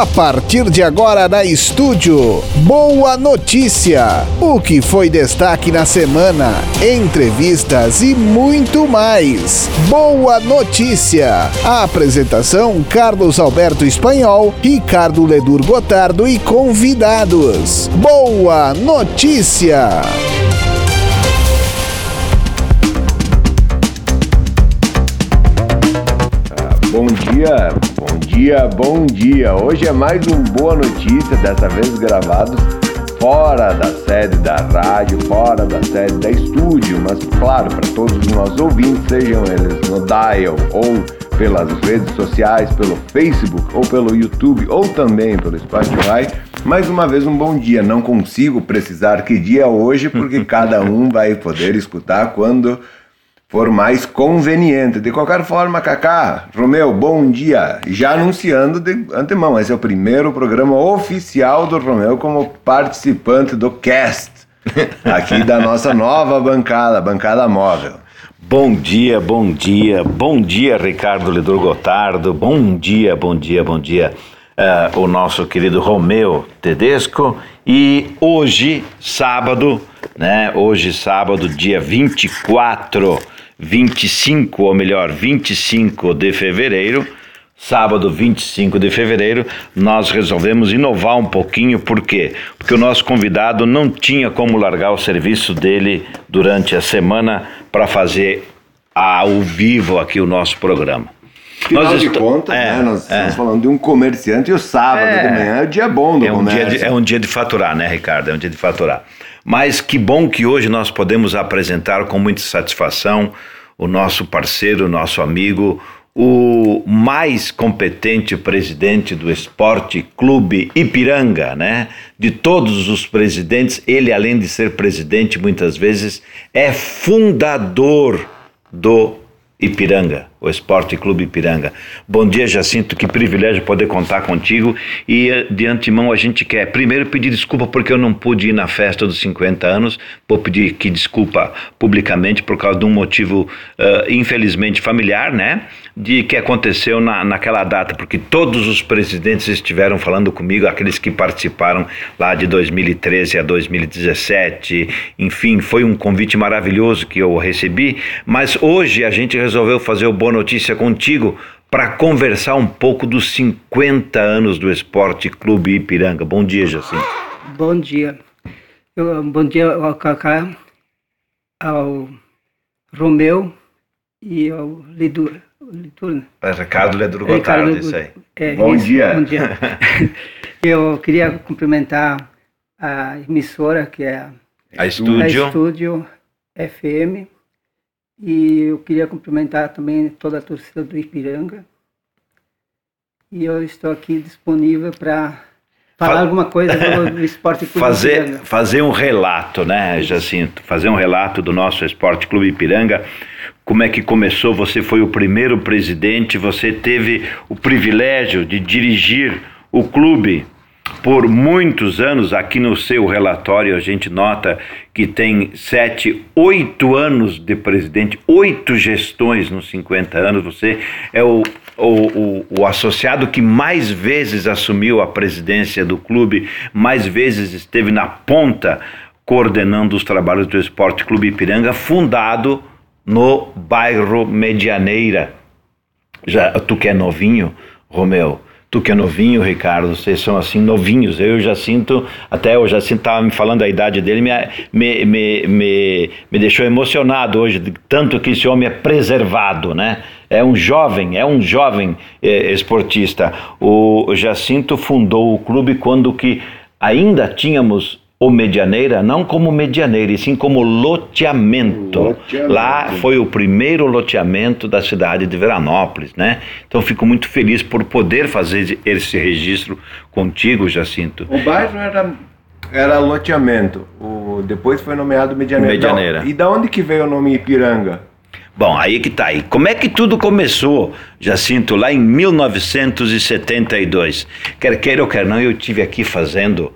A partir de agora na estúdio, Boa Notícia. O que foi destaque na semana, entrevistas e muito mais. Boa Notícia. A apresentação: Carlos Alberto Espanhol, Ricardo Ledur Gotardo e convidados. Boa Notícia. Bom dia, dia, bom dia. Hoje é mais um Boa Notícia, dessa vez gravado fora da sede da rádio, fora da sede da estúdio, mas claro, para todos os nossos ouvintes, sejam eles no dial ou pelas redes sociais, pelo Facebook ou pelo YouTube ou também pelo Spotify. Mais uma vez um bom dia. Não consigo precisar que dia é hoje, porque cada um vai poder escutar quando for mais conveniente. De qualquer forma, Kaká, Romeu, bom dia. Já anunciando de antemão, esse é o primeiro programa oficial do Romeu como participante do cast aqui da nossa nova bancada, bancada móvel. Bom dia, bom dia, bom dia, Ricardo Lidor Gotardo, bom dia, bom dia, bom dia, uh, o nosso querido Romeu Tedesco. E hoje, sábado, né? Hoje, sábado, dia 24 25, ou melhor, 25 de fevereiro, sábado 25 de fevereiro, nós resolvemos inovar um pouquinho, por quê? Porque o nosso convidado não tinha como largar o serviço dele durante a semana para fazer ao vivo aqui o nosso programa. Afinal nós de est... contas, é, né, nós é. estamos falando de um comerciante e o sábado é, de manhã é o dia bom do é um comércio. Dia de, é um dia de faturar, né, Ricardo? É um dia de faturar. Mas que bom que hoje nós podemos apresentar com muita satisfação o nosso parceiro, nosso amigo, o mais competente presidente do Esporte Clube Ipiranga, né? De todos os presidentes, ele além de ser presidente muitas vezes é fundador do Ipiranga, o Esporte Clube Ipiranga. Bom dia, Jacinto, que privilégio poder contar contigo. E eh, de antemão a gente quer primeiro pedir desculpa porque eu não pude ir na festa dos 50 anos. Vou pedir que desculpa publicamente por causa de um motivo, uh, infelizmente, familiar, né? De que aconteceu na, naquela data, porque todos os presidentes estiveram falando comigo, aqueles que participaram lá de 2013 a 2017. Enfim, foi um convite maravilhoso que eu recebi. Mas hoje a gente resolveu fazer o Boa Notícia contigo para conversar um pouco dos 50 anos do Esporte Clube Ipiranga. Bom dia, Jacinto. Bom dia. Eu, bom dia ao Cacá, ao Romeu e ao Lidur. Lidur né? É Ricardo Lidur Gotardo, isso aí. É, bom isso, dia. Bom dia. Eu queria cumprimentar a emissora que é a, a Estúdio. A Estúdio FM e eu queria cumprimentar também toda a torcida do Ipiranga. E eu estou aqui disponível para falar Fa alguma coisa do Esporte Clube fazer, Ipiranga. Fazer um relato, né, Jacinto? Fazer um relato do nosso Esporte Clube Ipiranga. Como é que começou? Você foi o primeiro presidente, você teve o privilégio de dirigir o clube por muitos anos, aqui no seu relatório a gente nota que tem sete, oito anos de presidente, oito gestões nos 50 anos. Você é o, o, o, o, associado que mais vezes assumiu a presidência do clube, mais vezes esteve na ponta coordenando os trabalhos do Esporte Clube Ipiranga, fundado no bairro Medianeira. Já tu que é novinho, Romeu, Tu que é novinho, Ricardo, vocês são assim novinhos. Eu já sinto, até eu já sinto, estava me falando a idade dele, me, me, me, me, me deixou emocionado hoje, tanto que esse homem é preservado, né? É um jovem, é um jovem é, esportista. O Jacinto fundou o clube quando que ainda tínhamos o Medianeira, não como medianeira, e sim como loteamento. loteamento. Lá foi o primeiro loteamento da cidade de Veranópolis, né? Então fico muito feliz por poder fazer esse registro contigo, Jacinto. O bairro era era loteamento. O, depois foi nomeado Medianeira. Medianeira. E da onde que veio o nome Ipiranga? Bom, aí que tá. E como é que tudo começou, Jacinto, lá em 1972? Quer queira ou quer não, eu tive aqui fazendo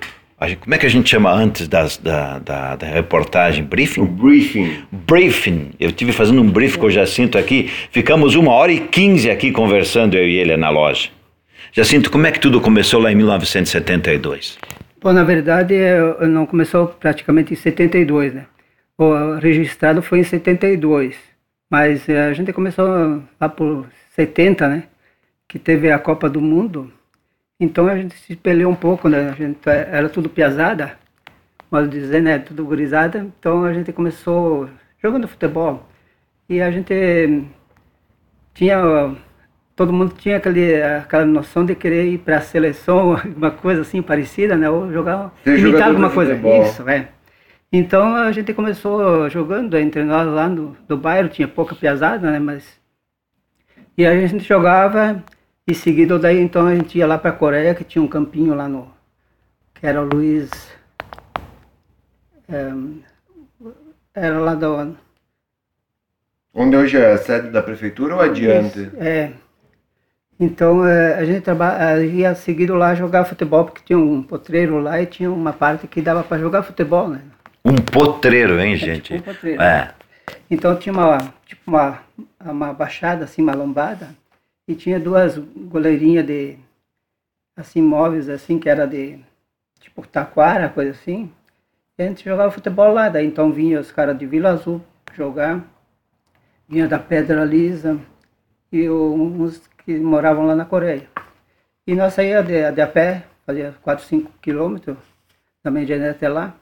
como é que a gente chama antes das, da, da, da, reportagem? Briefing? O briefing. Briefing. Eu tive fazendo um briefing com o Jacinto aqui. Ficamos uma hora e quinze aqui conversando, eu e ele, na loja. Jacinto, como é que tudo começou lá em 1972? Bom, na verdade, não começou praticamente em 72, né? O registrado foi em 72, mas eh, a gente começou lá por 70, né? Que teve a Copa do Mundo. Então a gente se peleou um pouco, né? A gente era tudo piazada, mas dizer, né? Tudo gurizada. Então a gente começou jogando futebol. E a gente tinha todo mundo tinha aquele, aquela noção de querer ir para a seleção, alguma coisa assim parecida, né? Ou jogar, imitar alguma coisa. Isso, é. Então a gente começou jogando entre nós lá no, no bairro, tinha pouca piazada, né? Mas. E a gente jogava e seguido daí então a gente ia lá para a Coreia, que tinha um campinho lá no. que era o Luiz. É, era lá do. Onde hoje é a sede da prefeitura ou adiante? É, então é, a gente trabalha, ia seguido lá jogar futebol, porque tinha um potreiro lá e tinha uma parte que dava para jogar futebol, né? Um potreiro, hein, gente? É, tipo um potreiro, é. Então tinha uma, tipo uma, uma baixada, assim, uma lombada, e tinha duas goleirinhas de, assim, móveis, assim, que era de, tipo, taquara, coisa assim. E a gente jogava futebol lá, daí então vinha os caras de Vila Azul jogar, vinha da Pedra Lisa, e uns que moravam lá na Coreia. E nós saía de, de a pé, fazia 4, 5 quilômetros, da Medianeira até lá,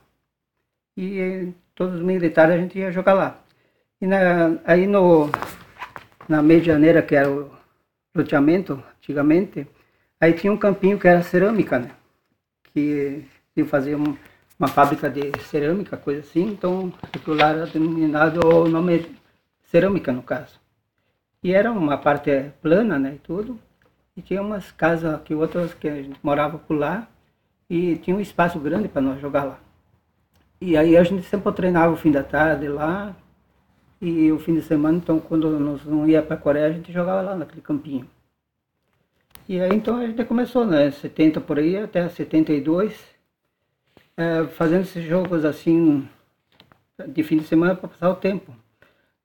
e todos os militares a gente ia jogar lá. E na, aí no, na Medianeira, que era o loteamento, antigamente, aí tinha um campinho que era cerâmica, né? Que ia fazer um, uma fábrica de cerâmica, coisa assim, então aquilo lá era denominado o nome cerâmica, no caso. E era uma parte plana, né, e tudo. E tinha umas casas que outras que a gente morava por lá e tinha um espaço grande para nós jogar lá. E aí a gente sempre treinava o fim da tarde lá e o fim de semana, então quando nós não ia para a Coreia, a gente jogava lá naquele campinho. E aí então a gente começou, né, 70 por aí até 72, é, fazendo esses jogos assim de fim de semana para passar o tempo.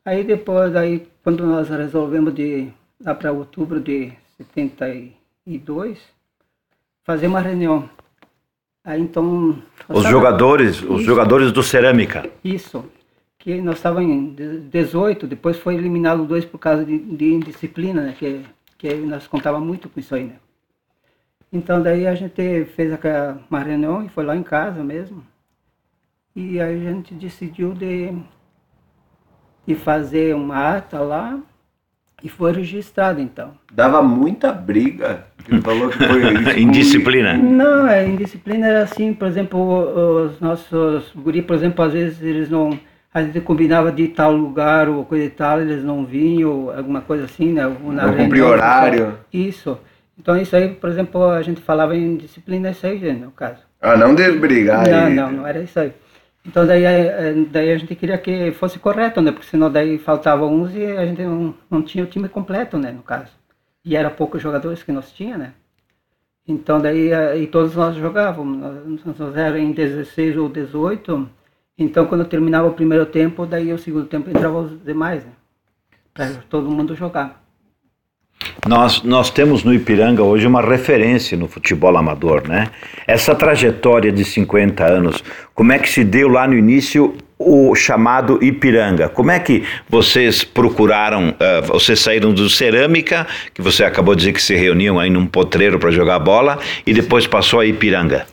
Aí depois, aí, quando nós resolvemos de lá para outubro de 72, fazer uma reunião. Aí então. Os jogadores, os jogadores do Cerâmica. Isso. Que nós estávamos em 18, depois foi eliminado dois por causa de, de indisciplina, né? Que, que nós contava muito com isso aí, né? Então daí a gente fez aquela, uma reunião e foi lá em casa mesmo. E aí a gente decidiu de e fazer uma ata lá e foi registrado então. Dava muita briga. Ele falou que foi indisciplina. Não, é indisciplina era assim, por exemplo, os nossos guri, por exemplo, às vezes eles não a gente combinava de tal lugar ou coisa e tal, eles não vinham, alguma coisa assim, né? não cumprir horário. Isso. Então isso aí, por exemplo, a gente falava em disciplina, isso aí, no caso. Ah, não de brigar. Não, não, não era isso aí. Então daí, é, é, daí a gente queria que fosse correto, né? Porque senão daí faltavam uns e a gente não, não tinha o time completo, né? No caso. E era poucos jogadores que nós tinha, né? Então daí, é, e todos nós jogávamos, nós, nós éramos em 16 ou 18, então quando terminava o primeiro tempo, daí o segundo tempo entrava os demais, né? Para todo mundo jogar. Nós, nós temos no Ipiranga hoje uma referência no futebol amador, né? Essa trajetória de 50 anos, como é que se deu lá no início o chamado Ipiranga? Como é que vocês procuraram, uh, vocês saíram do Cerâmica, que você acabou de dizer que se reuniam aí num potreiro para jogar bola, e depois passou a Ipiranga?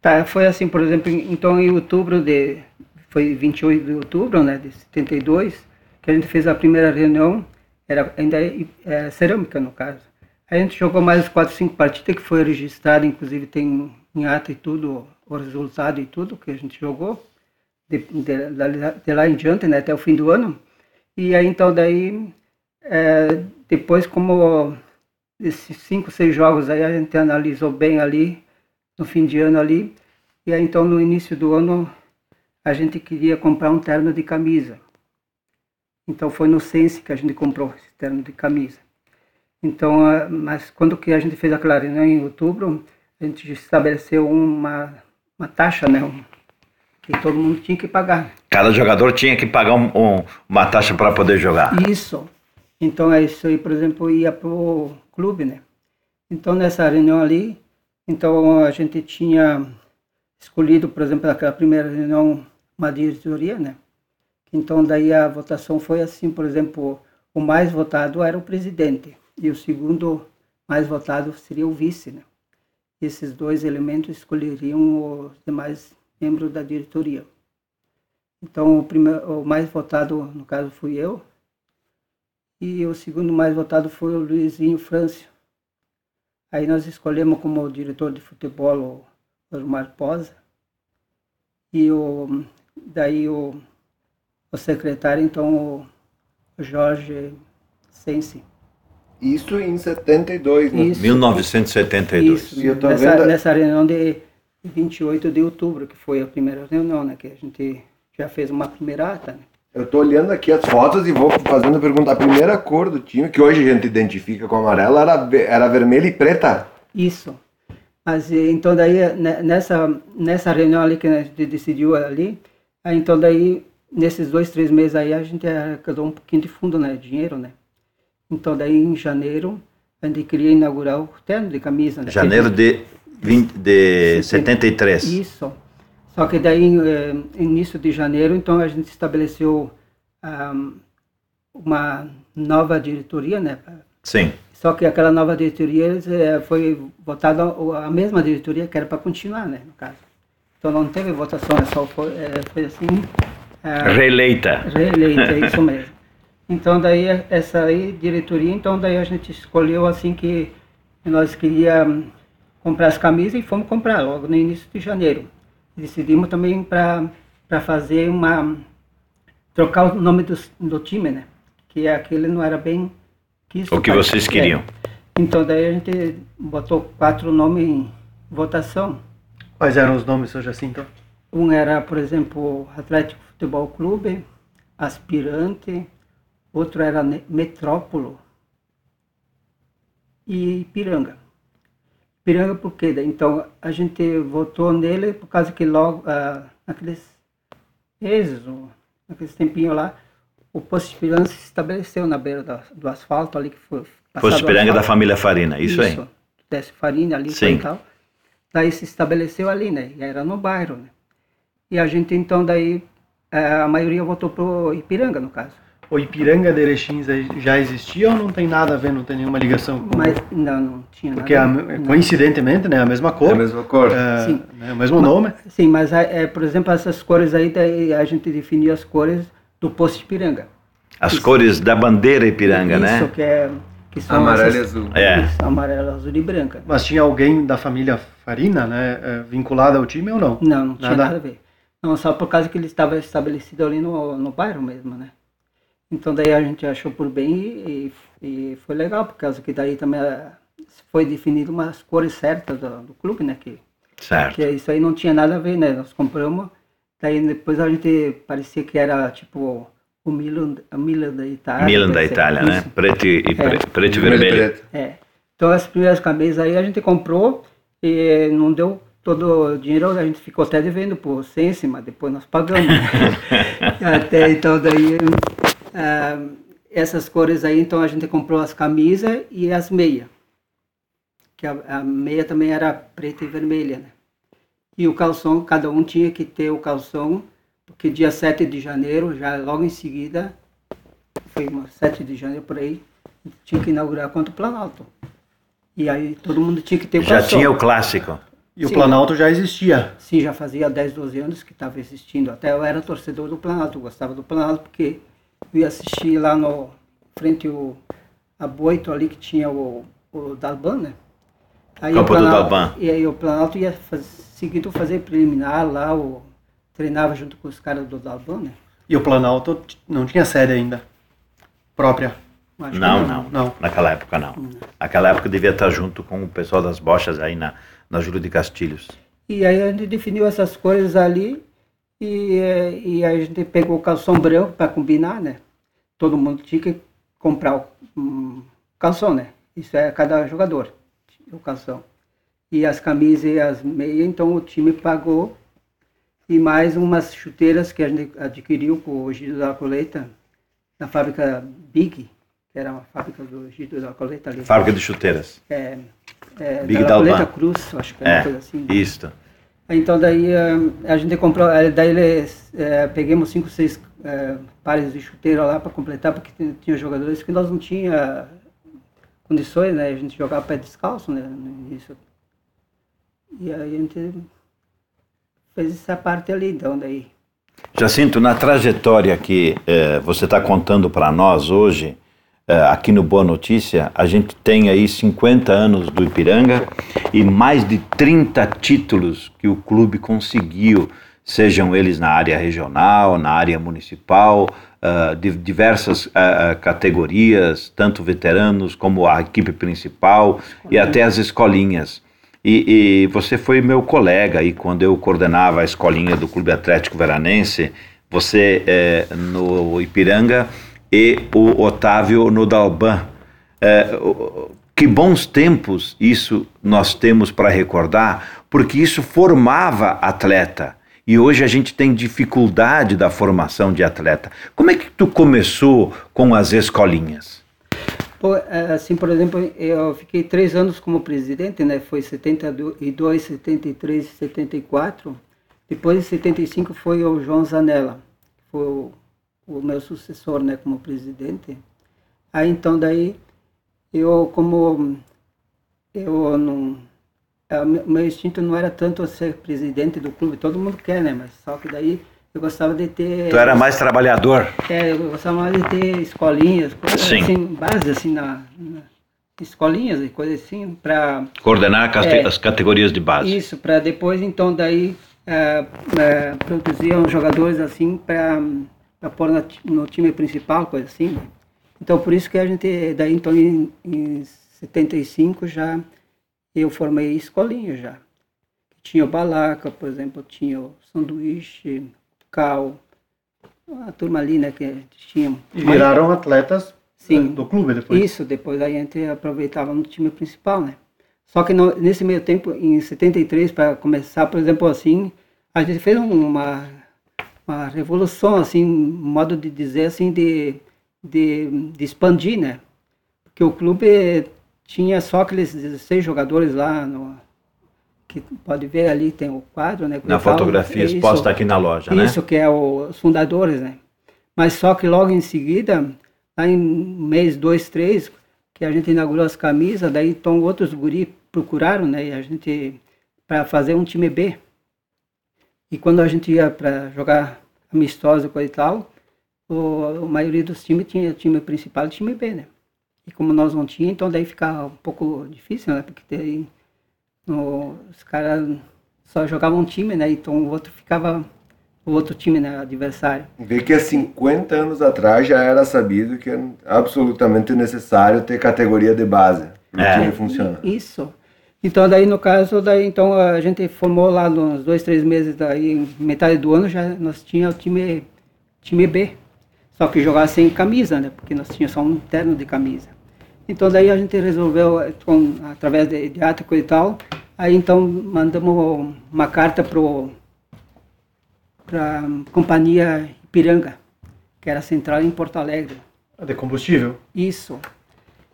Tá, foi assim, por exemplo, então em outubro de, foi 28 de outubro, né, de 72, que a gente fez a primeira reunião, era ainda é, cerâmica no caso. A gente jogou mais quatro, cinco partidas que foi registrado, inclusive tem em ata e tudo, o resultado e tudo que a gente jogou, de, de, de lá em diante, né, até o fim do ano. E aí então daí, é, depois como esses cinco, seis jogos aí a gente analisou bem ali, no fim de ano ali, e aí então no início do ano a gente queria comprar um terno de camisa. Então foi no Sense que a gente comprou esse terno de camisa. Então, mas quando que a gente fez aquela reunião em outubro, a gente estabeleceu uma, uma taxa, né? que todo mundo tinha que pagar. Cada jogador tinha que pagar um, um, uma taxa para poder jogar. Isso. Então é isso aí, por exemplo, ia pro clube, né? Então, nessa reunião ali, então a gente tinha escolhido, por exemplo, naquela primeira reunião, uma diretoria, né? Então, daí a votação foi assim, por exemplo, o mais votado era o presidente e o segundo mais votado seria o vice, né? Esses dois elementos escolheriam os demais membros da diretoria. Então, o, primeiro, o mais votado, no caso, fui eu, e o segundo mais votado foi o Luizinho Frâncio. Aí nós escolhemos como diretor de futebol o Osmar Posa, e o, daí o, o secretário, então, o Jorge Sensi. Isso em 72, né? Isso, 1972. Isso, nessa, vendo... nessa reunião de 28 de outubro, que foi a primeira reunião, né? Que a gente já fez uma primeira ata, né? Eu tô olhando aqui as fotos e vou fazendo a pergunta. A primeira cor do time, que hoje a gente identifica com amarela, era, era vermelha e preta? Isso. Mas então daí, né, nessa, nessa reunião ali que a gente decidiu ali, então daí, nesses dois, três meses aí, a gente arrecadou um pouquinho de fundo, né? Dinheiro, né? Então, daí em janeiro, a gente queria inaugurar o terno de camisa. Né? Janeiro de, 20, de 73. Isso. Só que daí, eh, início de janeiro, então a gente estabeleceu um, uma nova diretoria, né? Sim. Só que aquela nova diretoria eh, foi votada a mesma diretoria que era para continuar, né? No caso. Então não teve votação, é só foi, eh, foi assim. Uh, reeleita. Reeleita, isso mesmo. Então daí essa aí, diretoria, então daí a gente escolheu assim que nós queríamos comprar as camisas e fomos comprar logo no início de janeiro. Decidimos também para fazer uma trocar o nome do, do time, né? Que aquele não era bem o que vocês queriam. É. Então daí a gente botou quatro nomes em votação. Quais eram os nomes hoje assim então? Um era, por exemplo, Atlético Futebol Clube, Aspirante, outro era Metrópolo e Piranga. Piranga por quê? Então a gente votou nele por causa que logo, ah, naqueles meses, naqueles tempinhos lá, o posto de Piranga se estabeleceu na beira do, do asfalto ali que foi. Posto de Piranga da família Farina, isso, isso aí. Desce Farina ali Sim. e tal. Daí se estabeleceu ali, né? E era no bairro, né? E a gente então daí, eh, a maioria votou pro Ipiranga, no caso o Ipiranga de Erechim já existia ou não tem nada a ver, não tem nenhuma ligação com... Mas, não, não tinha Porque nada Porque coincidentemente, né, a mesma cor. É a mesma cor. É, sim. Né, o mesmo mas, nome. Sim, mas, é, por exemplo, essas cores aí, daí a gente definiu as cores do posto Ipiranga. As isso. cores da bandeira Ipiranga, isso, né? Isso, que é... Que são amarelo essas, e azul. É. Isso, amarelo, azul e branca. Mas tinha alguém da família Farina, né, é, vinculado ao time ou não? Não, não tinha nada, nada a ver. Não, só por causa que ele estava estabelecido ali no, no bairro mesmo, né? Então daí a gente achou por bem e, e foi legal, por causa que daí também eh, foi definido umas cores certas do, do, clube, né? Que, certo. Que isso aí não tinha nada a ver, né? Nós compramos, daí depois a gente parecia que era tipo o Milan, a Milan da Itália. Milan da Itália, né? Preto e, é. preto e vermelho. É. Então as primeiras camisas aí a gente comprou e não deu todo o dinheiro, a gente ficou até devendo por Sense, mas depois nós pagamos. até então daí ah, essas cores aí, então a gente comprou as camisas e as meias. Que a, a, meia também era preta e vermelha, né? E o calção, cada um tinha que ter o calção, porque dia 7 de janeiro, já logo em seguida, foi 7 de janeiro por aí, tinha que inaugurar contra o Planalto. E aí todo mundo tinha que ter o já tinha o clássico. E Sim. o Planalto já existia? Sim, já fazia 10, 12 anos que estava existindo. Até eu era torcedor do Planalto, gostava do Planalto porque fui assistir lá no frente o a Boito ali que tinha o, o Dalban, né? Aí Campo Planalto, do Dalban. E aí o Planalto ia faz, seguido fazer preliminar lá, o, treinava junto com os caras do Dalban, né? E o Planalto não tinha sede ainda própria? Não, não, não, não, Naquela época não. não. Naquela época devia estar junto com o pessoal das bochas aí na, na Júlio de Castilhos. E aí a gente definiu essas coisas ali e, e a gente pegou o calção branco para combinar, né? Todo mundo tinha que comprar o um, calção, né? Isso é cada jogador, o calção. E as camisas e as meias, então o time pagou. E mais umas chuteiras que a gente adquiriu com o Gido da Coleta, na fábrica Big, que era uma fábrica do Gido da Coleta ali. Fábrica de chuteiras. É, é, Big da. Coleta Cruz, acho que é, uma coisa assim. Isso. Então daí eh, a gente comprou, eh, daí eles, eh, pegamos cinco, seis eh, pares de chuteira lá para completar, porque tinha- tinha jogadores que nós não tinha condições, né? A gente jogava pé descalço, né? No início. E aí a gente fez essa parte ali, então daí. Jacinto, na trajetória que eh, você está contando para nós hoje, eh, aqui no Boa Notícia, a gente tem aí 50 anos do Ipiranga e mais de 30 títulos que o clube conseguiu, sejam eles na área regional, na área municipal, ah, de diversas ah, ah, categorias, tanto veteranos como a equipe principal e até as escolinhas. E, e você foi meu colega aí quando eu coordenava a escolinha do Clube Atlético Veranense, você é, no Ipiranga e o Otávio no Dalban. É, que bons tempos isso nós temos para recordar, porque isso formava atleta. E hoje a gente tem dificuldade da formação de atleta. Como é que tu começou com as escolinhas? Eh, assim, por exemplo, eu fiquei três anos como presidente, né? Foi 72, 73, 74. Depois de 75 foi o João Zanella, que foi o, o meu sucessor, né, como presidente. Aí então daí eu como eu não é, o meu instinto não era tanto ser presidente do clube, todo mundo quer, né? Mas só que daí eu gostava de ter Tu era mais trabalhador. é, eu gostava mais de ter escolinhas, coisas Sim. assim, base assim na, na- escolinhas e coisas assim para Coordenar É. as categorias de base. isso, para depois então daí é, é, produziam jogadores assim para pôr ti- no time principal, coisa assim. né? Então por isso que a gente daí então em, em 75 já eu formei escolinha já. Tinha o Balaca, por exemplo, tinha o Sanduíche, Cal, a turma ali, né, que tinha. E viraram atletas Sim. eh, do clube depois. Isso, depois aí a gente aproveitava no time principal, né? Só que no- nesse meio tempo, em 73, para começar, por exemplo, assim, a gente fez um- uma, uma revolução, assim, um modo de dizer, assim, de, de, de expandir, né? Porque o clube tinha só aqueles 16 jogadores lá, no, que pode ver ali, tem o quadro, né? Na fotografia isso. exposta aqui na loja, né? Isso, que é o- os fundadores, né? Mas só que logo em seguida, lá em mês dois, três, que a gente inaugurou as camisas, daí então outros guri procuraram, né? E a gente, para fazer um time B. E quando a gente ia para jogar amistosa coisa e tal, o, a maioria dos times tinha time principal e time B, né? E como nós não tínhamos, então daí ficava um pouco difícil, né? Porque daí no- os caras só jogavam um time, né? Então o outro ficava, o outro time, né? Adversário. Vê que há 50 anos atrás já era sabido que é absolutamente necessário ter categoria de base para É. o time funcionar. Isso. Então daí no caso daí então a gente formou lá nos dois três meses daí metade do ano já nós tinha o time time B só que jogava sem camisa né porque nós tinha só um terno de camisa então daí a gente resolveu eh, com, através de, de ato e tal aí então mandamos uma carta para companhia Ipiranga que era central em Porto Alegre De combustível. isso.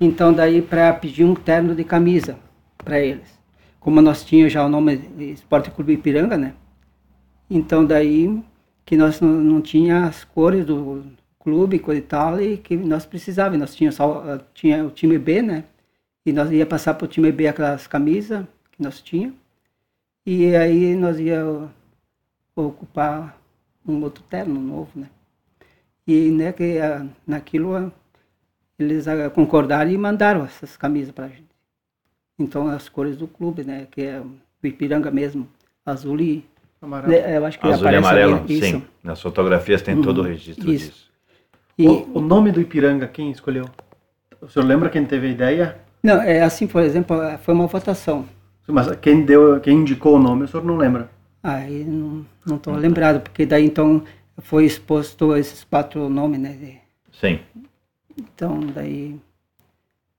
Então daí para pedir um terno de camisa para eles. Como nós tínhamos já o nome Esporte Clube Ipiranga, né? Então daí que nós não, não tinha as cores do clube coisa e tal e que nós precisávamos. Nós tínhamos só ah, tinha o time B, né? E nós ia passar para o time B aquelas camisas que nós tínhamos. E aí nós ia ocupar um outro terno novo, né? E né, que ah, naquilo ah, eles concordaram e mandaram essas camisas para a gente. Então as cores do clube, né, que é o Ipiranga mesmo, azul e Amarelo. né, eu acho que Azul e aparece amarelo, ali, isso. sim. Nas fotografias tem todo o Uhum, registro isso. disso. E, O, o nome do Ipiranga, quem escolheu? O senhor lembra quem teve a ideia? não, é assim, por exemplo, ah, foi uma votação. Mas quem deu, quem indicou o nome, o senhor não lembra? Aí não não estou lembrado, porque daí então foi exposto esses quatro nomes, né? de- Sim. Então daí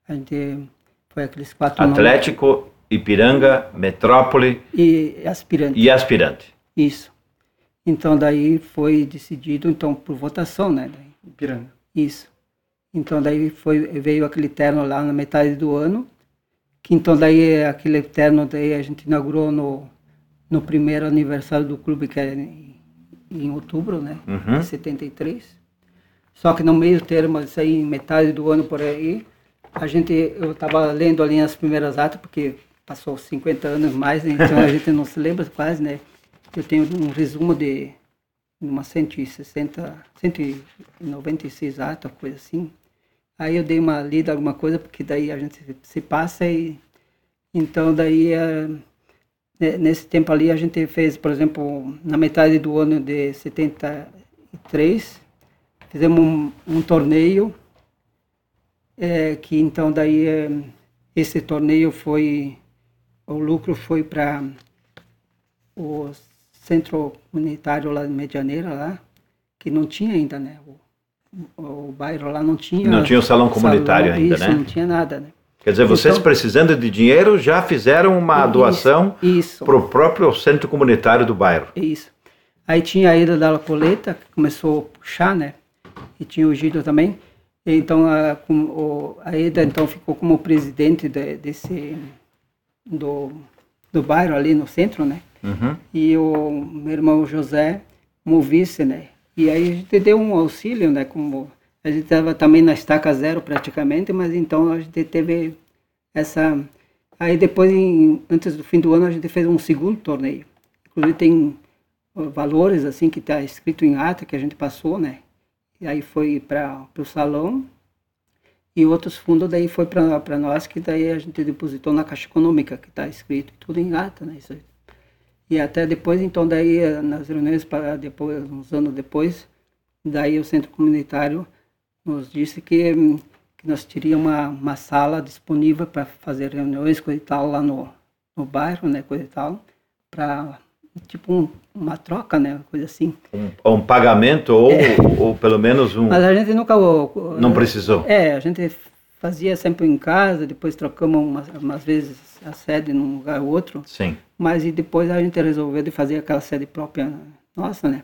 a gente foi aqueles quatro nomes. Atlético, Ipiranga, Metrópole e aspirante. e Aspirante. Isso. Então daí foi decidido então por votação, né? Daí, Ipiranga. Isso. Então daí foi veio aquele terno lá na metade do ano que então daí aquele eterno daí a gente inaugurou no, no primeiro aniversário do clube, que é em, em outubro, né? Uhum. De 73. Só que no meio termo, isso aí, metade do ano por aí, a gente, eu estava lendo ali as primeiras atas, porque passou 50 anos mais, né? então a gente não se lembra quase, né? Eu tenho um resumo de uma 160, 196 atas, coisa assim. Aí eu dei uma lida, alguma coisa, porque daí a gente se passa e... Então daí, é, nesse tempo ali, a gente fez, por exemplo, na metade do ano de 73, fizemos um, um torneio, é, que então daí é, esse torneio foi, o lucro foi para o centro comunitário lá de Medianeira, lá, que não tinha ainda, né? O, o bairro lá não tinha. Não tinha o salão comunitário salão, ainda, isso, né? Não tinha nada, né? Quer dizer, vocês Então- precisando de dinheiro já fizeram uma Isso, doação para o próprio centro comunitário do bairro. Isso. Aí tinha a ida da coleta, que começou a puxar, né? E tinha o Gido também. Então a, o, a Eda então ficou como presidente de- desse do, do bairro ali no centro, né? Uhum. E o meu irmão José como vice, né? E aí a gente deu um auxílio, né? Como a gente estava também na estaca zero praticamente, mas então a gente teve essa. Aí depois, em- antes do fim do ano, a gente fez um segundo torneio. Inclusive tem valores assim que está escrito em ata que a gente passou, né? E aí foi para o salão e outros fundos daí foi para nós que daí a gente depositou na caixa econômica que está escrito tudo em ata, né? Isso. E até depois, então, daí, eh, nas reuniões, para depois, uns anos depois, daí o centro comunitário nos disse que, hum, que nós teríamos uma, uma sala disponível para fazer reuniões, coisa e tal, lá no, no bairro, né, coisa e tal, para, tipo, um- uma troca, né, coisa assim. Um, um pagamento ou, ou pelo menos um. É. Mas a gente nunca... Não precisou. É, a gente fazia sempre em casa, depois trocamos umas, umas vezes a sede num lugar ou outro, Sim. Mas e depois a gente resolveu de fazer aquela sede própria nossa, né?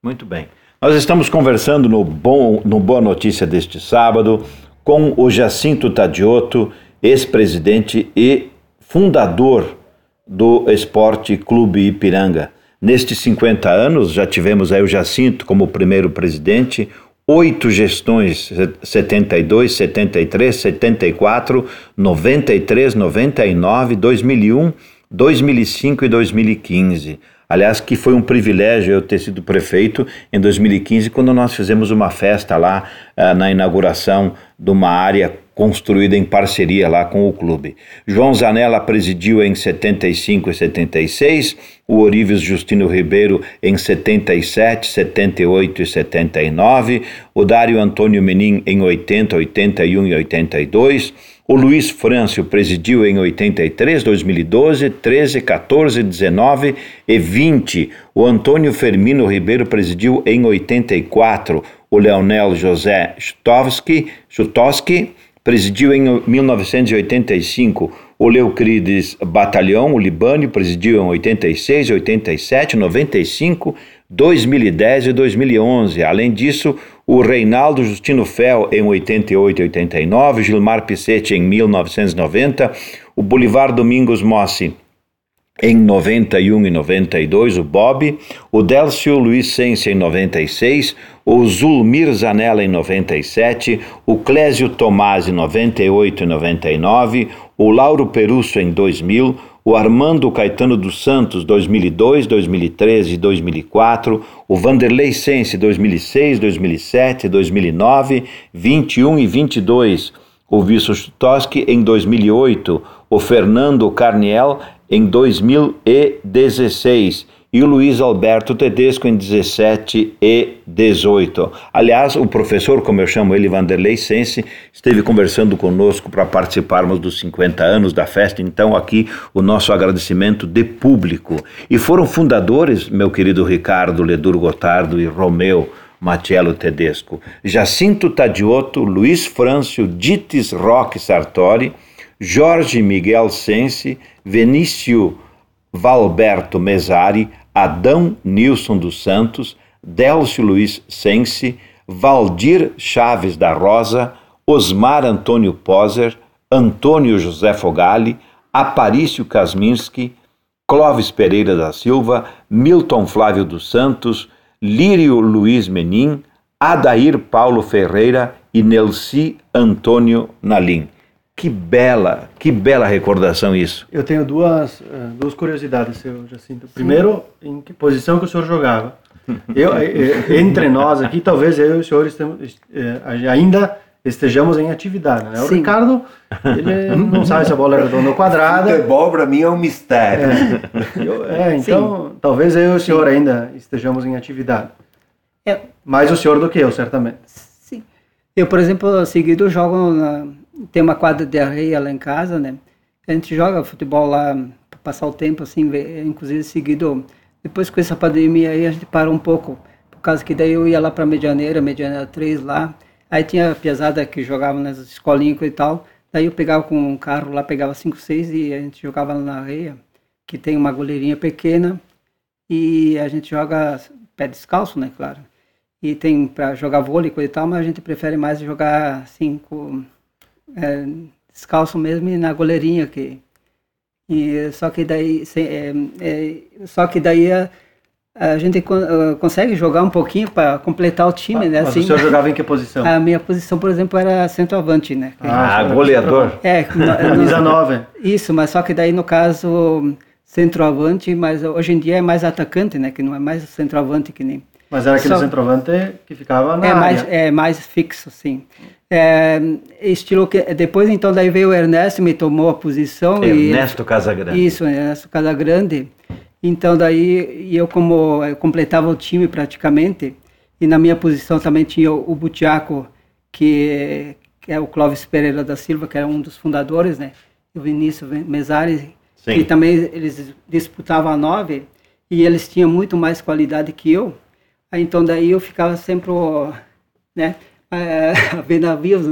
Muito bem. Nós estamos conversando no, bom, no Boa Notícia deste sábado com o Jacinto Tadioto, ex-presidente e fundador do Esporte Clube Ipiranga. Nestes 50 anos, já tivemos aí o Jacinto como primeiro presidente, oito gestões, 72, 73, 74, 93, 99, 2001, 2005 e 2015. Aliás, que foi um privilégio eu ter sido prefeito em 2015, quando nós fizemos uma festa lá ah, na inauguração de uma área construída em parceria lá com o clube. João Zanella presidiu em 75 e 76, o Orives Justino Ribeiro em 77, 78 e 79, o Dário Antônio Menin em 80, 81 e 82, o Luiz Frâncio presidiu em 83, 2012, 13, 14, 19 e 20. O Antônio Fermino Ribeiro presidiu em 84. O Leonel José Chutowski, Chutowski presidiu em 1985. O Leucrides Batalhão, o Libânio, presidiu em 86, 87, 95, 2010 e 2011. Além disso, o Reinaldo Justino Fel em 88 e 89, Gilmar Pissetti em 1990, o Bolivar Domingos Mossi em 91 e 92, o Bob, o Délcio Luiz Sense em 96, o Zulmir Zanella em 97, o Clésio Tomás em 98 e 99, o Lauro Perusso em 2000, o Armando Caetano dos Santos 2002, 2013 e 2004, o Vanderlei Sense 2006, 2007, 2009, 21 e 22, o Visso Toski em 2008, o Fernando Carniel em 2016 e o Luiz Alberto Tedesco em 17 e 18. Aliás, o professor, como eu chamo ele, Vanderlei Sense, esteve conversando conosco para participarmos dos 50 anos da festa, então aqui o nosso agradecimento de público. E foram fundadores, meu querido Ricardo Ledur Gotardo e Romeu Matiello Tedesco, Jacinto Tadioto, Luiz Frâncio, Dites Roque Sartori, Jorge Miguel Sense, Vinícius Valberto Mesari, Adão Nilson dos Santos, Délcio Luiz Sense, Valdir Chaves da Rosa, Osmar Antônio Poser, Antônio José Fogali, Aparício Kasminski, Clóvis Pereira da Silva, Milton Flávio dos Santos, Lírio Luiz Menin, Adair Paulo Ferreira e Nelci Antônio Nalim. Que bela, que bela recordação isso. Eu tenho duas, eh, duas curiosidades, seu Jacinto. Primeiro, em que posição que o senhor jogava? Eu, eh, eh, entre nós aqui, talvez eu e o senhor estamos, ainda estejamos em atividade. Né? O Ricardo, ele não sabe se a bola é redonda ou quadrada. Futebol para mim é um mistério. É, eu, é então, Sim. talvez eu e o senhor Sim. ainda estejamos em atividade. É. Mais o senhor do que eu, certamente. Sim. Eu, por exemplo, seguido jogo na, tem uma quadra de areia lá em casa, né? A gente joga futebol lá para passar o tempo, assim, inclusive seguido. Depois com essa pandemia aí a gente parou um pouco, por causa que daí eu ia lá para Medianeira, Medianeira 3 lá. Aí tinha a pesada que jogava nas escolinhas e tal. Daí eu pegava com um carro lá, pegava 5, 6 e a gente jogava lá na areia, que tem uma goleirinha pequena. E a gente joga pé descalço, né, claro. E tem para jogar vôlei e tal, mas a gente prefere mais jogar assim com é, descalço mesmo e na goleirinha que e só que daí é, é, só que daí a, a gente consegue jogar um pouquinho para completar o time, né? Mas assim, o senhor jogava em que posição? A minha posição, por exemplo, era centroavante, né? Ah, ah goleador. É, camisa nova. Isso, mas só que daí no caso centroavante, mas hoje em dia é mais atacante, né? Que não é mais centroavante que nem. Mas era aquele só, centroavante que ficava na é área. mais é mais fixo, sim. É, estilo que depois então daí veio o Ernesto me tomou a posição Ernesto e, Casagrande. Isso Ernesto Casagrande. Então daí eu como eu completava o time praticamente e na minha posição também tinha o Butiaco que, que é o Clóvis Pereira da Silva que era um dos fundadores né o Vinícius Mesares que também eles disputavam a nove e eles tinham muito mais qualidade que eu. Então daí eu ficava sempre né a ver navios.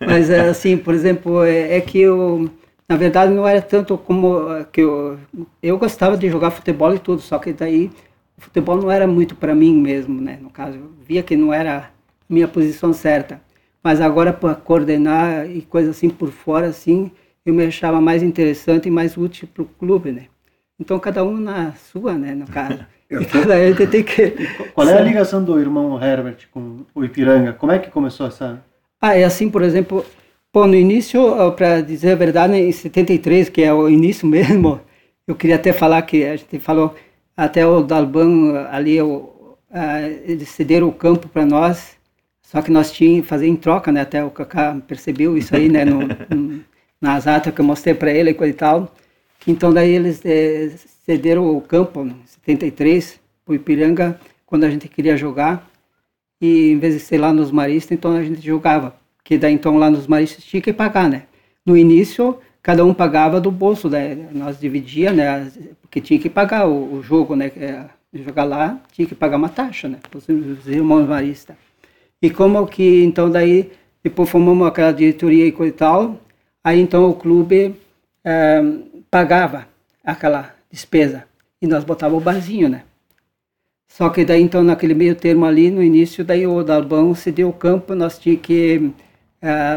Mas, é, assim, por exemplo, é, é, que eu, na verdade, não era tanto como é, que eu, eu gostava de jogar futebol e tudo, só que daí o futebol não era muito para mim mesmo, né? No caso, eu via que não era a minha posição certa. Mas agora, para coordenar e coisas assim por fora, assim, eu me achava mais interessante e mais útil para o clube, né? Então, cada um na sua, né, no caso. A gente tem que... Qual é a ligação do irmão Herbert com o Ipiranga? Como é que começou essa... Ah, é assim, por exemplo, pô, no início, para dizer a verdade, em 73, que é o início mesmo, eu queria até falar que a gente falou, até o Dalban ali, o, eles cederam o campo para nós, só que nós tínhamos que fazer em troca, né? Até o Kaká percebeu isso aí, né? No, no, nas atas que eu mostrei para ele e coisa e tal. Então daí eles é, cederam o campo, 73, para o Ipiranga, quando a gente queria jogar. E em vez de ser lá nos maristas, então a gente jogava. Que daí então lá nos maristas tinha que pagar, né? No início, cada um pagava do bolso, né? Nós dividia, né? Porque tinha que pagar o, o jogo, né? Jogar lá, tinha que pagar uma taxa, né? Os irmãos maristas. E como que, então daí, depois formamos aquela diretoria e coisa e tal, aí então o clube é, pagava aquela despesa e nós botava o barzinho, né? Só que daí então naquele meio termo ali no início daí o Dalbão cedeu o campo, nós tinha que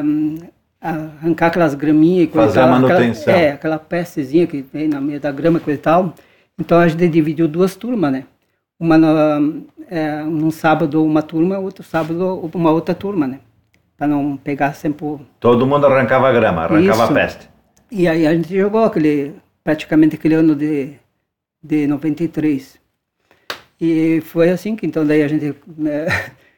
um, arrancar aquelas graminhas e coisa Fazer tal, a manutenção. Aquela, é, aquela pestezinha que vem na meio da grama e coisa e tal. Então a gente dividiu duas turmas, né? Uma no, é, um sábado uma turma, outro sábado uma outra turma, né? Para não pegar sempre. Todo mundo arrancava a grama, arrancava Isso. a peste. E aí a gente jogou aquele, praticamente aquele ano de, de 93. E foi assim que então daí a gente né,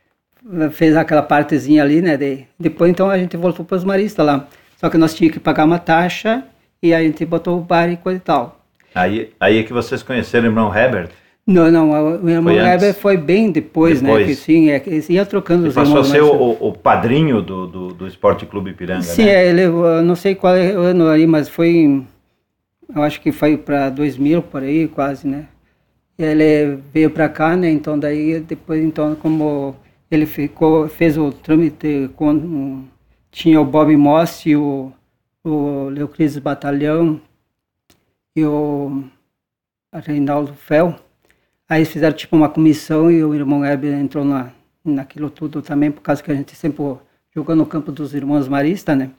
fez aquela partezinha ali, né? De, depois então a gente voltou para os maristas lá. Só que nós tínhamos que pagar uma taxa e a gente botou o bar e coisa e tal. Aí, aí é que vocês conheceram o irmão Herbert? Não, não, o irmão Herbert foi bem depois, depois, né? Que sim, é, ia trocando os passou irmãos. Passou a ser o, o, padrinho do, do, do Esporte Clube Ipiranga, Sim, né? é, ele, não sei qual é o ano aí, mas foi, eu acho que foi para 2000, por aí, quase, né? Ele veio para cá, né? Então daí, depois, então, como ele ficou, fez o trâmite com, tinha o Bob Moss e o, o Leoclides Batalhão e o Reinaldo Fel, Aí fizeram tipo uma comissão e o irmão Heber entrou na, naquilo tudo também, por causa que a gente sempre jogou no campo dos irmãos maristas, né?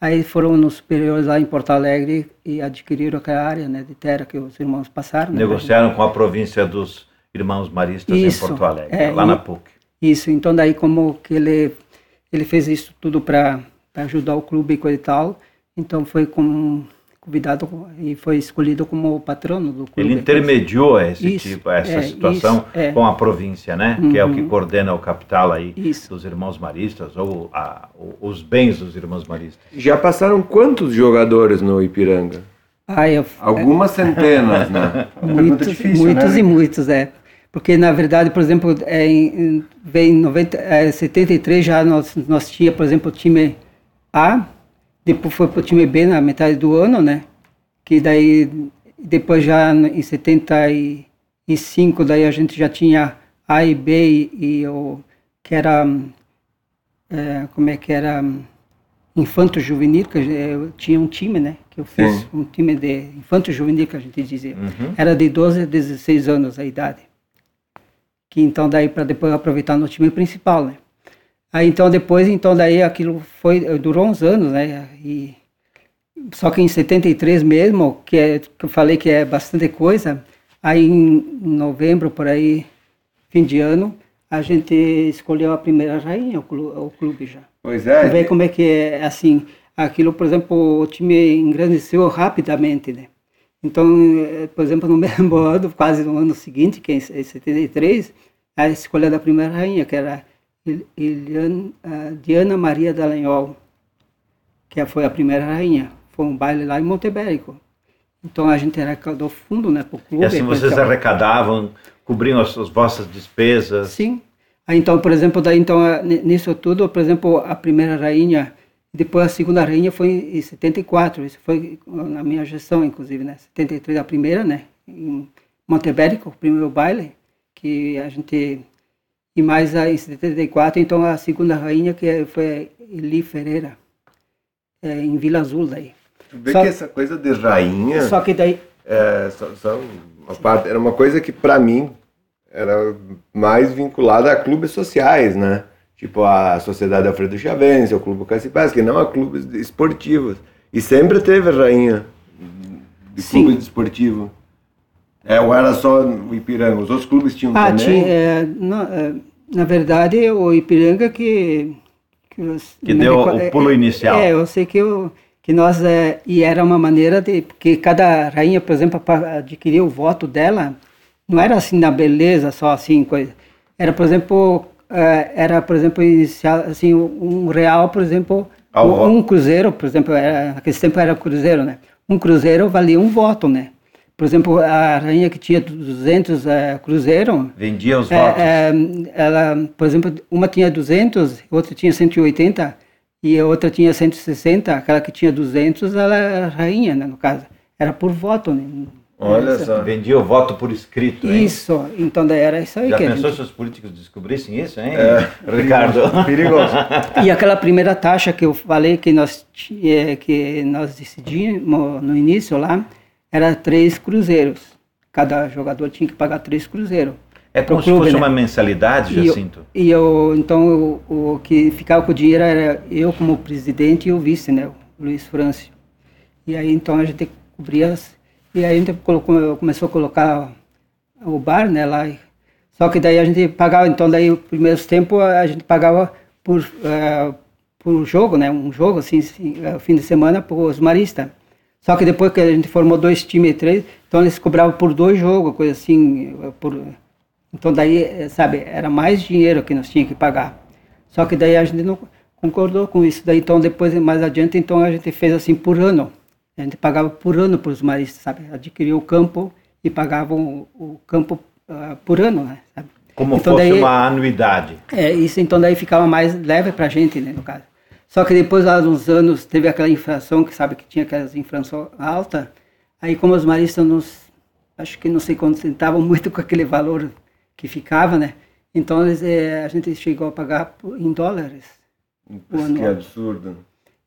Aí foram nos superiores lá em Porto Alegre e adquiriram aquela área né, de terra que os irmãos passaram. Né, Negociaram com a província dos irmãos maristas Isso, em Porto Alegre, é, lá e- na PUC. Isso, então daí como que ele, ele fez isso tudo para ajudar o clube e coisa e tal, então foi com, convidado e foi escolhido como patrono do clube. Ele intermediou esse Isso, tipo, essa é, situação isso, é. com a província, né? Que é o que Uhum. coordena o capital aí Isso. dos irmãos maristas ou a- os bens dos irmãos maristas. Já passaram quantos jogadores no Ipiranga? Ah, eu, Algumas centenas, né? muitos, difícil, muitos né? e muitos, é. Porque, na verdade, por exemplo, é, em, em, em 90, é, 73 já nós, nós tinha, por exemplo, o time A, depois foi para o time B na metade do ano, né? Que daí, depois já em 75, daí a gente já tinha A e B e, e o que era, é, como é que era, infanto juvenil, que eu tinha um time, né? Que eu fiz Sim. um time de infanto juvenil, que a gente dizia. Uhum. Era de 12 a 16 anos a idade. Que então daí para depois aproveitar no time principal, né? Aí então depois, então daí aquilo foi durou uns anos, né? E só que em 73 mesmo, que é que eu falei que é bastante coisa, aí em novembro por aí, fim de ano, a gente escolheu a primeira rainha, o clube, o clube já. Pois é. vê como é que é assim, aquilo, por exemplo, o time engrandeceu rapidamente, né? Então, eh, por exemplo, no mesmo ano, quase no ano seguinte, que é em 73, a escolha da primeira rainha, que era Diana Maria Dallagnol, que foi a primeira rainha. Foi um baile lá em Montebérico. Então a gente arrecadou fundo, né, para o clube. E assim vocês e tal. arrecadavam, cobriam as, as vossas despesas. Sim. Então, por exemplo, daí, então, nisso tudo, por exemplo, a primeira rainha, depois a segunda rainha foi em 74, isso foi na minha gestão, inclusive, né? 73 a primeira, né? Em Montebérico, o primeiro baile, que a gente... E mais a, em 74, então, a segunda rainha, que foi Eli Ferreira, é, em Vila Azul, daí. Tu vê Só- que essa coisa de rainha Só que daí... é, só- só uma parte- era uma coisa que pra mim era mais vinculada a clubes sociais, né? Tipo a Sociedade Alfredo Chavense, o Clube Cacipés, que não a clubes esportivos. E sempre teve rainha de Sim. clube esportivo. É, ou era só o Ipiranga? Os outros clubes tinham Ah, também? tinha, é, na, é, na verdade, o Ipiranga que... Que, os- Que deu recordo- o pulo é, inicial. É, eu sei que, eu, que nós... É, e era uma maneira de... Porque cada rainha, por exemplo, para adquirir o voto dela, não era assim na beleza, só assim, coisa. Era, por exemplo... é, era, por exemplo, inicial, assim, um real, por exemplo... Um, um cruzeiro, por exemplo, era, naquele tempo era cruzeiro, né? Um cruzeiro valia um voto, né? Por exemplo, a rainha que tinha 200 é, cruzeiro, Vendia os é, votos. é, ela, por exemplo, uma tinha 200, outra tinha 180 e a outra tinha 160. Aquela que tinha 200, ela era rainha, né, no caso. Era por voto, né? Olha Essa- só. Vendia o voto por escrito, hein? Isso, então daí era isso aí Já que pensou gente... se os políticos descobrissem isso, hein? É. Ricardo. Perigoso. E aquela primeira taxa que eu falei que nós, eh, que nós decidimos no início lá, era três cruzeiros. Cada jogador tinha que pagar três cruzeiros. É como se clube, fosse né? uma mensalidade, E eu- Jacinto. E eu, então, o, o que ficava com o dinheiro era eu como presidente e o vice, né, o Luiz Francio. E aí, então, a gente cobria, as- e aí a gente colocou, começou a colocar o bar, né, lá. Só que daí a gente pagava, então, daí, os primeiros tempos, a gente pagava por, eh, por jogo, né, um jogo, assim, assim, eh, fim de semana, para os maristas. Só que depois que a gente formou dois times e três, então eles cobravam por dois jogos, coisa assim, por... Então daí, eh, sabe, era mais dinheiro que nós tínhamos que pagar. Só que daí a gente não concordou com isso. Daí então depois, mais adiante, então a gente fez assim por ano. A gente pagava por ano para os maristas, sabe? Adquiriu o campo e pagavam o, campo ah, por ano, né? Sabe? Como Então fosse daí- uma anuidade. é, isso então daí ficava mais leve pra gente, né, no caso. Só que depois, lá uns anos, teve aquela inflação, que sabe que tinha aquelas inflação alta, aí como os maristas nos, acho que não se contentavam muito com aquele valor que ficava, né, então eles, eh, a gente chegou a pagar em dólares. O que anual. absurdo.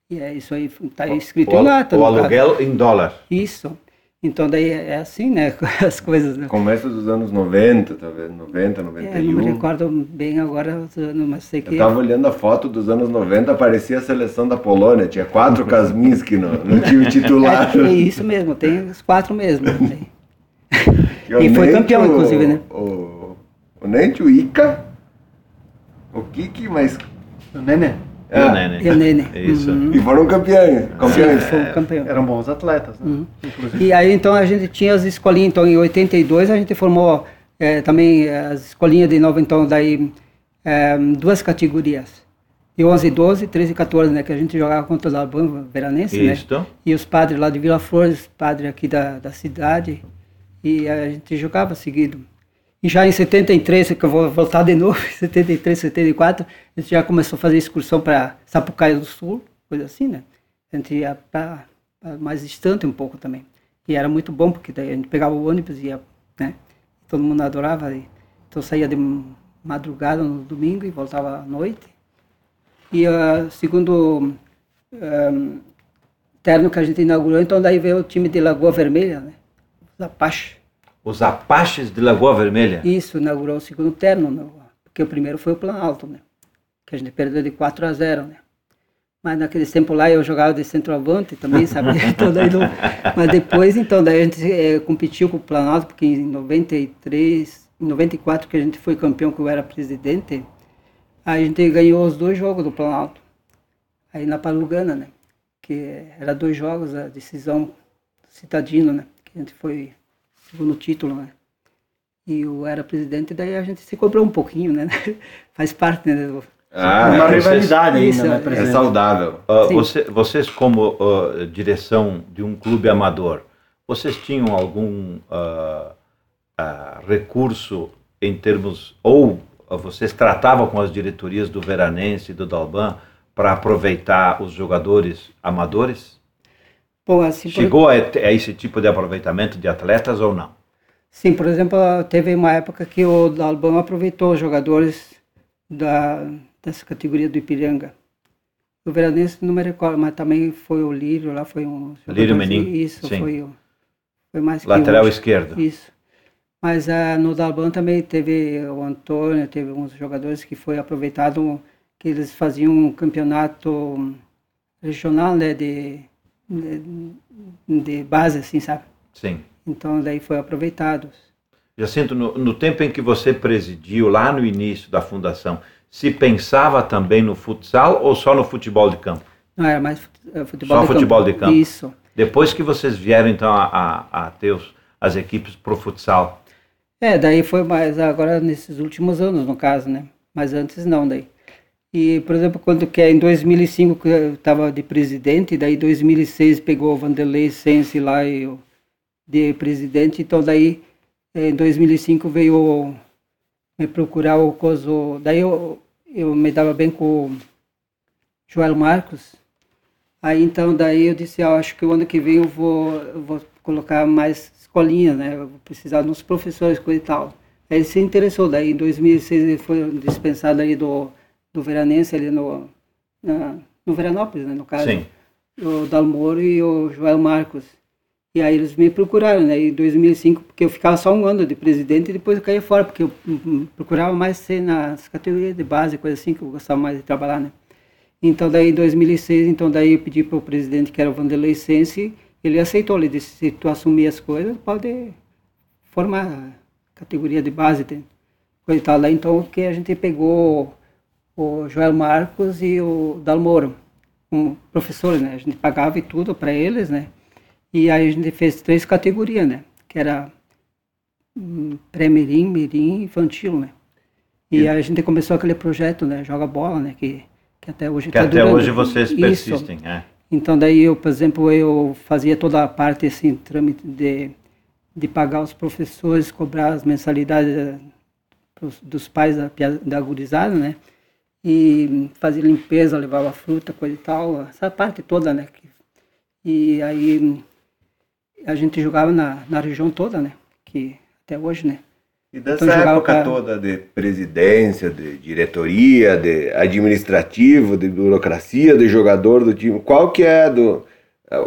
E é isso aí, está escrito o, lá. tá o caso. aluguel em dólar. Isso. Então daí é assim, né, as coisas. Né? Começo dos anos 90, talvez, 90, 91. É, não me recordo bem agora os anos, mas sei que... Eu tava olhando a foto dos anos 90, aparecia a seleção da Polônia, tinha quatro Kazminski no, no time titular. É, é, isso mesmo, tem os quatro mesmo. e foi campeão, o, inclusive, né? O, o Nente, o Ica, o Kiki, mas... O Nenê. É. E o Nene. E o Nene. Isso. Uhum. E foram campeões. campeões. Sim, foram campeões. Eram bons atletas, né? Uhum. E aí então a gente tinha as escolinhas, então em 82 a gente formou é, também as escolinhas de novo, então daí é, duas categorias. De 11 12, 13 e 14, né? Que a gente jogava contra os Albano Veranense, né? Isso. E os padres lá de Vila Flores, padre aqui da, da cidade. E a gente jogava seguido. E já em 73, que eu vou voltar de novo, em 73, 74, a gente já começou a fazer excursão para Sapucaia do Sul, coisa assim, né? A gente ia para mais distante um pouco também. E era muito bom, porque daí a gente pegava o ônibus e ia, né? Todo mundo adorava. E, então saía de madrugada no domingo e voltava à noite. E uh, segundo um, terno que a gente inaugurou, então daí veio o time de Lagoa Vermelha, né? Os Apache os Apaches de Lagoa Vermelha. Isso, inaugurou o segundo terno, né? porque o primeiro foi o Planalto, né? Que a gente perdeu de 4 a 0, né? Mas naquele tempo lá eu jogava de centroavante também, sabe? então. Mas depois, então, daí a gente é, competiu com o Planalto, porque em 93, em 94 que a gente foi campeão, que eu era presidente, a gente ganhou os dois jogos do Planalto. Aí na Palugana, né? Que era dois jogos, a decisão citadino, né? Que a gente foi segundo título, né? E eu era presidente, daí a gente se cobrou um pouquinho, né? Faz parte, né? Do... Ah, uma rivalidade ainda, né, É saudável. Uh, você, vocês, como uh, direção de um clube amador, vocês tinham algum uh, recurso em termos, ou vocês tratavam com as diretorias do Veranense e do Dalban para aproveitar os jogadores amadores? Bom, assim, Chegou por... a, a esse tipo de aproveitamento de atletas ou não? Sim, por exemplo, teve uma época que o Dalbão aproveitou os jogadores da, dessa categoria do Ipiranga. O Veranense não me recordo, mas também foi o Lírio, lá foi um... Lírio Menin. Isso, Sim. foi, foi mais Lateral esquerdo. Isso. Mas uh, no Dalban também teve o Antônio, teve alguns jogadores que foi aproveitado, que eles faziam um campeonato regional, né, de de, de base, assim, sabe? Sim. Então daí foi aproveitado. Jacinto, no, no tempo em que você presidiu, lá no início da fundação, se pensava também no futsal ou só no futebol de campo? Não, era mais é, futebol só de futebol campo. de campo. Isso. Depois que vocês vieram então a, a, a ter os, as equipes pro futsal? É, daí foi mais agora nesses últimos anos, no caso, né? Mas antes não, daí. E, por exemplo, quando que é em 2005 que eu estava de presidente, daí em 2006 pegou o Vanderlei Sense lá e de presidente, então daí em 2005 veio me procurar o coso, daí eu, eu me dava bem com o Joel Marcos, aí então daí eu disse, ah, acho que o ano que vem eu vou, eu vou colocar mais escolinhas, né, eu vou precisar uns professores, coisa e tal. Aí ele se interessou, daí em 2006 ele foi dispensado aí do do Veranense ali no, na, no Veranópolis, né, no caso. Sim. O Dalmoro e o Joel Marcos. E aí eles me procuraram, né, em 2005, porque eu ficava só um ano de presidente e depois eu caí fora, porque eu procurava mais ser nas categorias de base, coisa assim, que eu gostava mais de trabalhar, né. Então daí em 2006, então daí eu pedi para o presidente, que era o Vanderlei Sense, ele aceitou, ele disse, se tu assumir as coisas, pode formar categoria de base, coisa e tal. Daí então que a gente pegou o Joel Marcos e o Dalmoro, um professores, né? A gente pagava e tudo para eles, né? E aí a gente fez três categorias, né? Que era hum, pré-mirim, mirim e infantil, né? E aí a gente começou aquele projeto, né? Joga Bola, né? Que, que até hoje Que tá até durando. hoje vocês persistem, Isso. é. Então daí eu, por exemplo, eu fazia toda a parte, assim, trâmite de, de pagar os professores, cobrar as mensalidades eh, dos pais da, da gurizada, né? E fazia limpeza, levava fruta, coisa e tal, essa parte toda, né? E aí a gente jogava na, na região toda, né? Que até hoje, né? E dessa então, época pra... toda de presidência, de diretoria, de administrativo, de burocracia, de jogador do time, qual que é do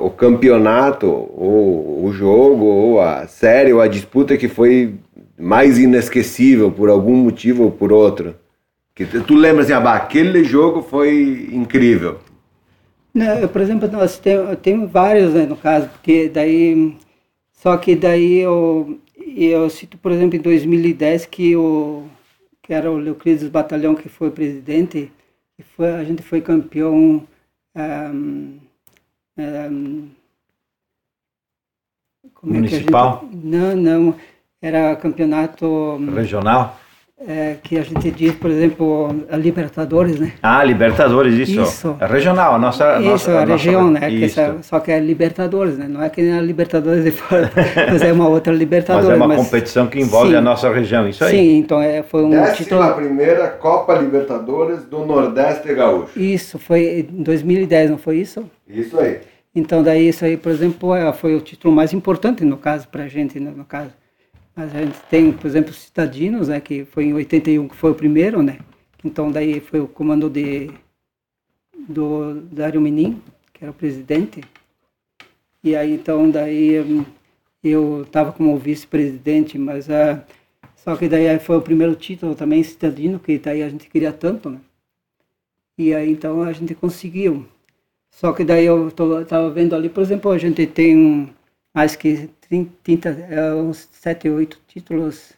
o campeonato, ou o jogo, ou a série, ou a disputa que foi mais inesquecível por algum motivo ou por outro? Que tu lembra assim, ah, aquele jogo foi incrível. Não, por exemplo, nós temos, tenho vários, né, no caso, porque daí, só que daí eu, eu cito, por exemplo, em 2010 que o que era o Leuclides Batalhão que foi presidente, e foi, a gente foi campeão um, um, Municipal? É gente, não, não. Era campeonato. Regional? É, que a gente diz, por exemplo, a Libertadores, né? Ah, Libertadores, isso. Isso. É regional, a nossa... Isso, nossa, a, a região, nossa... né? Que essa, só que é Libertadores, né? Não é que nem a Libertadores de fora, mas é uma outra Libertadores. Mas é uma mas... competição que envolve sim. a nossa região, isso aí. Sim, então é, foi um Décima título... primeira Copa Libertadores do Nordeste Gaúcho. Isso, foi em 2010, não foi isso? Isso aí. Então daí isso aí, por exemplo, é, foi o título mais importante no caso, pra gente, né, no caso. A gente tem, por exemplo, Citadinos, né, que foi em 81 que foi o primeiro, né? Então daí foi o comando de do Dário Menin, que era o presidente. E aí então daí eu estava como vice-presidente, mas uh, só que daí foi o primeiro título também citadino que daí a gente queria tanto, né? E aí então a gente conseguiu. Só que daí eu estava vendo ali, por exemplo, a gente tem mais que 30, é, uns 7, 8 títulos,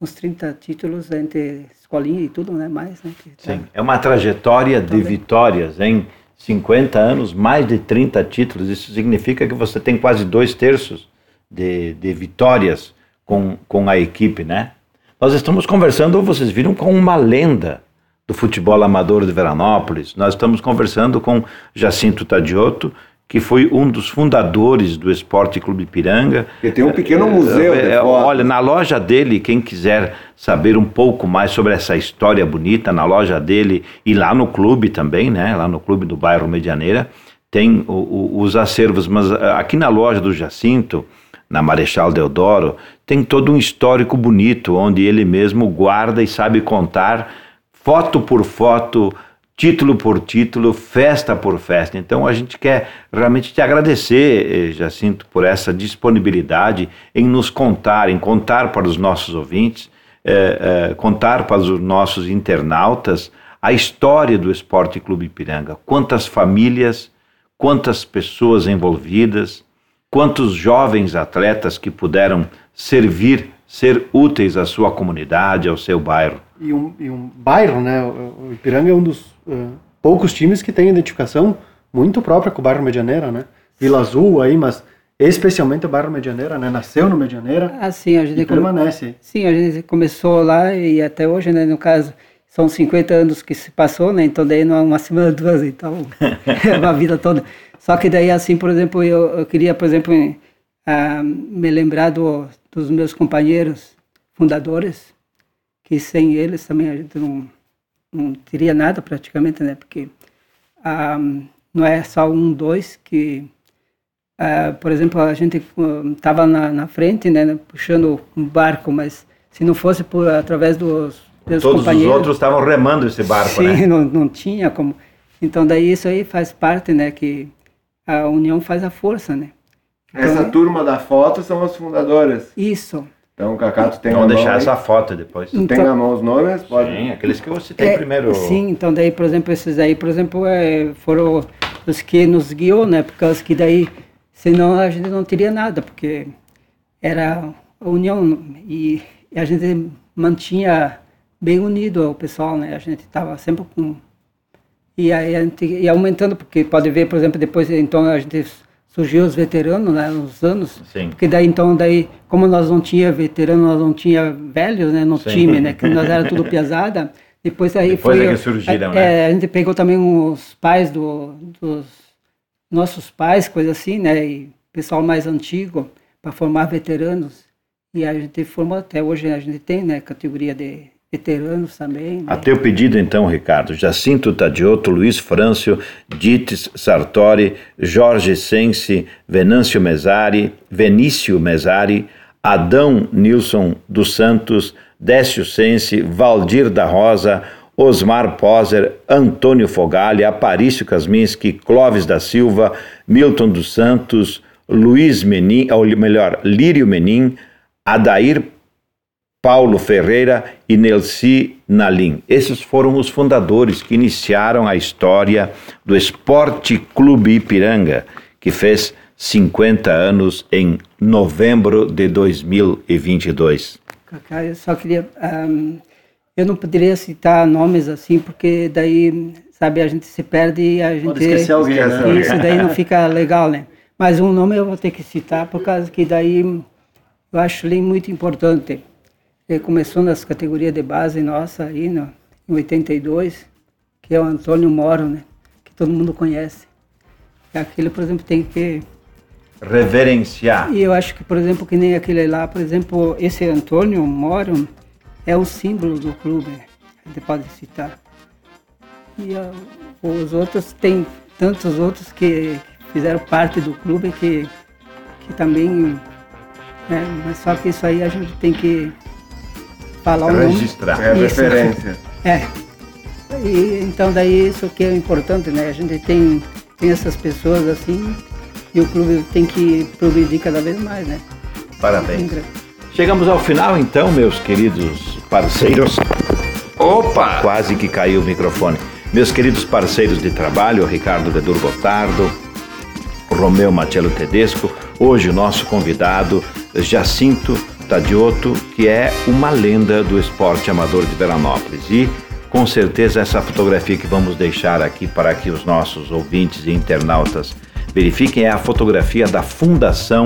uns 30 títulos entre escolinha e tudo, né? Mais, né? Que tá Sim, é uma trajetória de vitórias em 50 anos, mais de 30 títulos. Isso significa que você tem quase dois terços de, de vitórias com, com a equipe, né? Nós estamos conversando, vocês viram, com uma lenda do futebol amador de Veranópolis. Nós estamos conversando com Jacinto Tadioto, que foi um dos fundadores do Esporte Clube Piranga. E tem um pequeno é, museu. É, é, olha, na loja dele, quem quiser saber um pouco mais sobre essa história bonita, na loja dele e lá no clube também, né? Lá no clube do bairro Medianeira, tem o, o, os acervos. Mas eh, aqui na loja do Jacinto, na Marechal Deodoro, tem todo um histórico bonito, onde ele mesmo guarda e sabe contar, foto por foto, título por título, festa por festa. Então a gente quer realmente te agradecer, eh, Jacinto, por essa disponibilidade em nos contar, em contar para os nossos ouvintes, é, é, contar para os nossos internautas a história do Esporte Clube Ipiranga. Quantas famílias, quantas pessoas envolvidas, quantos jovens atletas que puderam servir, ser úteis à sua comunidade, ao seu bairro. E um, e um bairro, né? O Ipiranga é um dos uh, poucos times que têm identificação muito própria com o bairro Medianeira, né? Vila Azul aí, mas especialmente o bairro Medianeira, né? Nasceu no Medianeira ah, sim, a gente e permanece. Sim, a gente começou lá e até hoje, né? No caso, são 50 anos que se passou, né? Então daí não é uma semana, duas, então é uma vida toda. Só que daí, assim, por exemplo, eu, eu queria, por exemplo, uh, me lembrar do, dos meus companheiros fundadores, que sem eles também a gente não não teria nada praticamente, né? Porque ah, não é só um, dois que, ah, por exemplo, a gente estava na, na, frente, né? Puxando um barco, mas se não fosse por através dos, dos Todos companheiros... os outros estavam remando esse barco, sim, né? Sim, não, não tinha como... Então daí isso aí faz parte, né? Que a união faz a força, né? Então, Essa turma da foto são os fundadores. Isso. Então, Cacá, tu tem Vamos deixar essa foto depois. Tu então, tem na mão os nomes? Pode. Sim, aqueles que eu citei é, primeiro. Sim, então daí, por exemplo, esses aí, por exemplo, é, foram os que nos guiou, né? Por causa que daí, senão a gente não teria nada, porque era a união e, e a gente mantinha bem unido o pessoal, né? A gente estava sempre com... E aí a gente ia aumentando, porque pode ver, por exemplo, depois, então a gente surgiu os veteranos, né, nos anos. Sim. Porque daí então daí como nós não tinha veterano, nós não tinha velhos, né, no Sim. time, né, que nós era tudo pesada. Depois aí depois foi é que surgiram, a, né? É, a gente pegou também os pais do, dos nossos pais, coisa assim, né, e pessoal mais antigo para formar veteranos. E a gente formou até hoje a gente tem, né, categoria de veteranos também. Né? A teu pedido, então, Ricardo, Jacinto Tadioto, Luiz Frâncio, Dites Sartori, Jorge Sense, Venâncio Mesari, Venício Mesari, Adão Nilson dos Santos, Décio Sense, Valdir da Rosa, Osmar Poser, Antônio Fogali, Aparício Kasminski, Clóvis da Silva, Milton dos Santos, Luiz Menin, ou melhor, Lírio Menin, Adair Paulo Ferreira e Nelci Nalim. Esses foram os fundadores que iniciaram a história do Esporte Clube Ipiranga, que fez 50 anos em novembro de 2022. Cacá, eu só queria. Um, eu não poderia citar nomes assim, porque daí, sabe, a gente se perde e a gente. Pode esquecer alguém, né? Isso daí não fica legal, né? Mas um nome eu vou ter que citar, por causa que daí eu acho ele muito importante. Começou nas categorias de base nossa aí, no, em 82, que é o Antônio Moro, né? Que todo mundo conhece. E aquele, por exemplo, tem que reverenciar. E eu acho que, por exemplo, que nem aquele lá, por exemplo, esse Antônio Moro é o símbolo do clube, a gente pode citar. E uh, os outros, tem tantos outros que fizeram parte do clube que, que também. Né, mas só que isso aí a gente tem que falar o nome. Registrar. É isso. referência. É. E, então daí isso que é importante, né? A gente tem, tem essas pessoas assim e o clube tem que progredir cada vez mais, né? Parabéns. Chegamos ao final então, meus queridos parceiros. Opa! Quase que caiu o microfone. Meus queridos parceiros de trabalho, Ricardo Vedur Gotardo, Romeu Matiello Tedesco, hoje o nosso convidado, Jacinto Tadioto, que é uma lenda do esporte amador de Veranópolis. E com certeza essa fotografia que vamos deixar aqui para que os nossos ouvintes e internautas verifiquem é a fotografia da fundação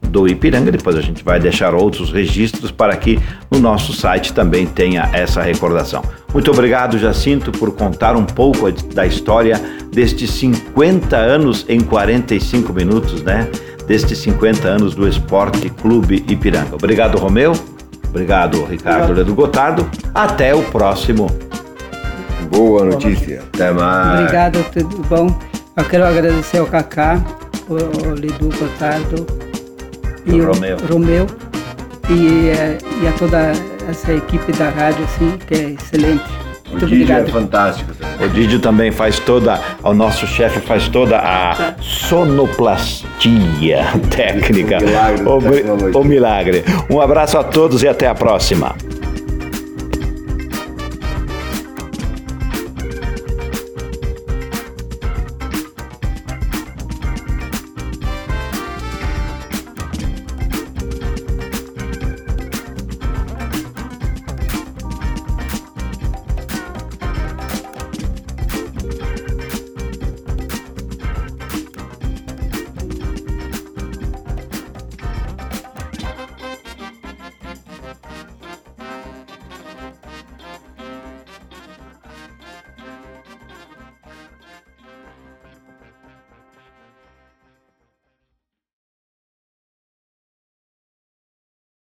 do Ipiranga. Depois a gente vai deixar outros registros para que no nosso site também tenha essa recordação. Muito obrigado, Jacinto, por contar um pouco da história destes 50 anos em 45 minutos, né? Destes 50 anos do Esporte Clube Ipiranga. Obrigado, Romeu. Obrigado, Ricardo Ledo Gotardo. Até o próximo. Boa notícia. Até mais. Obrigado, tudo bom. Eu quero agradecer ao Kaká, o Ledu Gotardo e o Romeu, Romeu e, eh, e, a toda essa equipe da rádio, assim, que é excelente. Muito o Didio é fantástico. Também. O Didio também faz toda, o nosso chefe faz toda a sonoplastia técnica. o milagre. O, o milagre. Um abraço a todos e até a próxima.